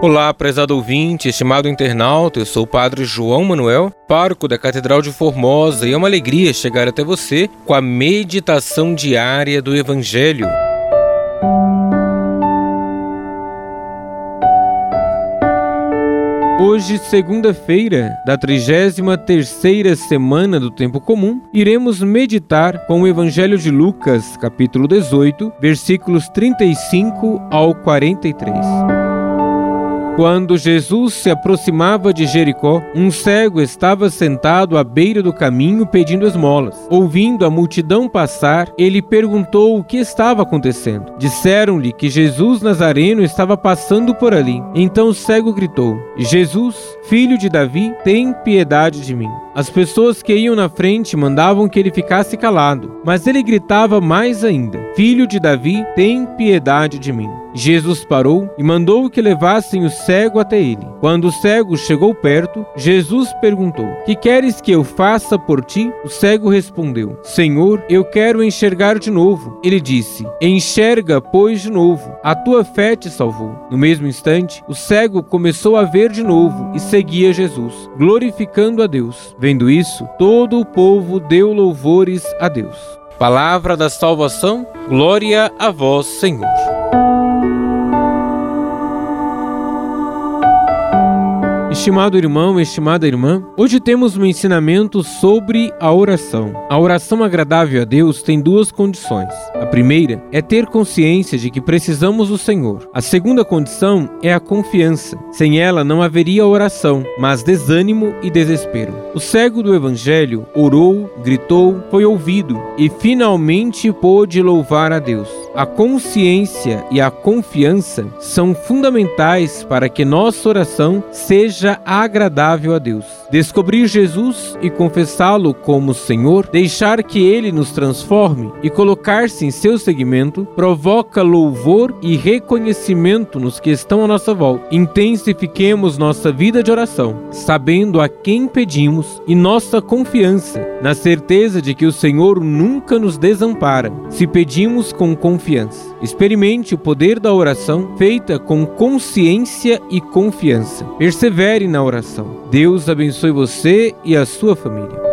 Olá, prezado ouvinte, estimado internauta, eu sou o Padre João Manuel, pároco da Catedral de Formosa, e é uma alegria chegar até você com a meditação diária do Evangelho. Hoje, segunda-feira da 33ª semana do tempo comum, iremos meditar com o Evangelho de Lucas, capítulo 18, versículos 35 ao 43. Quando Jesus se aproximava de Jericó, um cego estava sentado à beira do caminho pedindo esmolas. Ouvindo a multidão passar, ele perguntou o que estava acontecendo. Disseram-lhe que Jesus Nazareno estava passando por ali. Então o cego gritou: Jesus, filho de Davi, tem piedade de mim. As pessoas que iam na frente mandavam que ele ficasse calado, mas ele gritava mais ainda: Filho de Davi, tem piedade de mim. Jesus parou e mandou que levassem o cego até ele. Quando o cego chegou perto, Jesus perguntou: Que queres que eu faça por ti? O cego respondeu: Senhor, eu quero enxergar de novo. Ele disse: Enxerga, pois, de novo. A tua fé te salvou. No mesmo instante, o cego começou a ver de novo e seguia Jesus, glorificando a Deus. Vendo isso, todo o povo deu louvores a Deus. Palavra da salvação, glória a vós, Senhor. Estimado irmão, estimada irmã, hoje temos um ensinamento sobre a oração. A oração agradável a Deus tem duas condições. A primeira é ter consciência de que precisamos do Senhor. A segunda condição é a confiança. Sem ela não haveria oração, mas desânimo e desespero. O cego do Evangelho orou, gritou, foi ouvido e finalmente pôde louvar a Deus. A consciência e a confiança são fundamentais para que nossa oração seja agradável a Deus. Descobrir Jesus e confessá-lo como Senhor, deixar que ele nos transforme e colocar-se em seu seguimento, provoca louvor e reconhecimento nos que estão à nossa volta. Intensifiquemos nossa vida de oração, sabendo a quem pedimos e nossa confiança na certeza de que o Senhor nunca nos desampara, se pedimos com confiança. Experimente o poder da oração feita com consciência e confiança. Persevere na oração. Deus abençoe você e a sua família.